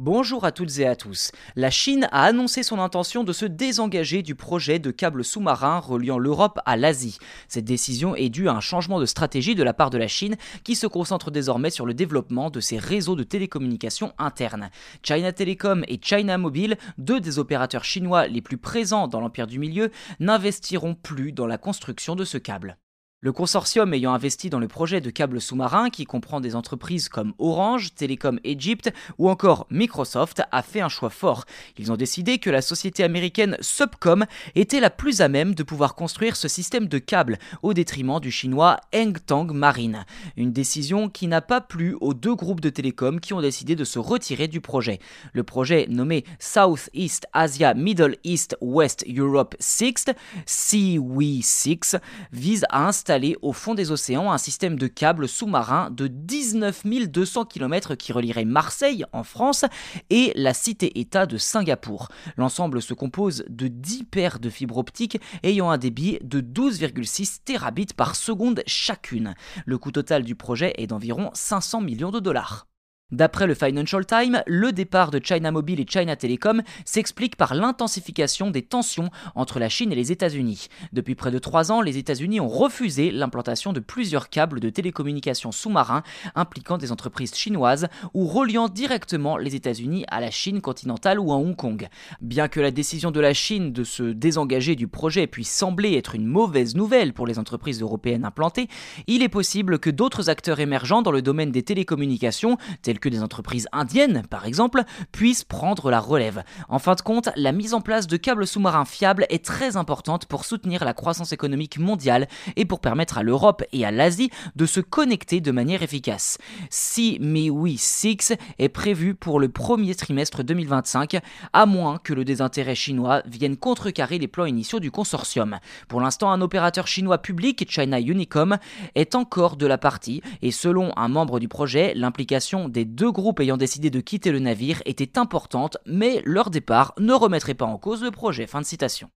Bonjour à toutes et à tous. La Chine a annoncé son intention de se désengager du projet de câble sous-marin reliant l'Europe à l'Asie. Cette décision est due à un changement de stratégie de la part de la Chine qui se concentre désormais sur le développement de ses réseaux de télécommunications internes. China Telecom et China Mobile, deux des opérateurs chinois les plus présents dans l'Empire du Milieu, n'investiront plus dans la construction de ce câble. Le consortium ayant investi dans le projet de câble sous-marin, qui comprend des entreprises comme Orange, Telecom Egypt ou encore Microsoft, a fait un choix fort. Ils ont décidé que la société américaine Subcom était la plus à même de pouvoir construire ce système de câble, au détriment du chinois Hengtang Marine. Une décision qui n'a pas plu aux deux groupes de télécom qui ont décidé de se retirer du projet. Le projet nommé South East Asia Middle East West Europe 6, CW6, vise à installer au fond des océans un système de câbles sous-marins de 19 200 km qui relierait Marseille en France et la cité-État de Singapour. L'ensemble se compose de 10 paires de fibres optiques ayant un débit de 12,6 terabits par seconde chacune. Le coût total du projet est d'environ 500 millions de dollars. D'après le Financial Times, le départ de China Mobile et China Telecom s'explique par l'intensification des tensions entre la Chine et les États-Unis. Depuis près de trois ans, les États-Unis ont refusé l'implantation de plusieurs câbles de télécommunications sous-marins impliquant des entreprises chinoises ou reliant directement les États-Unis à la Chine continentale ou à Hong Kong. Bien que la décision de la Chine de se désengager du projet puisse sembler être une mauvaise nouvelle pour les entreprises européennes implantées, il est possible que d'autres acteurs émergents dans le domaine des télécommunications, tels que des entreprises indiennes, par exemple, puissent prendre la relève. En fin de compte, la mise en place de câbles sous-marins fiables est très importante pour soutenir la croissance économique mondiale et pour permettre à l'Europe et à l'Asie de se connecter de manière efficace. Si MIUI 6 est prévu pour le premier trimestre 2025, à moins que le désintérêt chinois vienne contrecarrer les plans initiaux du consortium. Pour l'instant, un opérateur chinois public, China Unicom, est encore de la partie et selon un membre du projet, l'implication des deux groupes ayant décidé de quitter le navire était importante, mais leur départ ne remettrait pas en cause le projet. Fin de citation.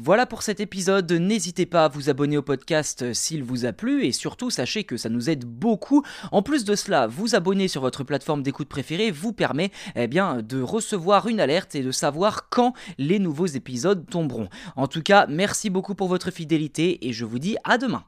Voilà pour cet épisode, n'hésitez pas à vous abonner au podcast s'il vous a plu et surtout sachez que ça nous aide beaucoup. En plus de cela, vous abonner sur votre plateforme d'écoute préférée vous permet eh de recevoir une alerte et de savoir quand les nouveaux épisodes tomberont. En tout cas, merci beaucoup pour votre fidélité et je vous dis à demain.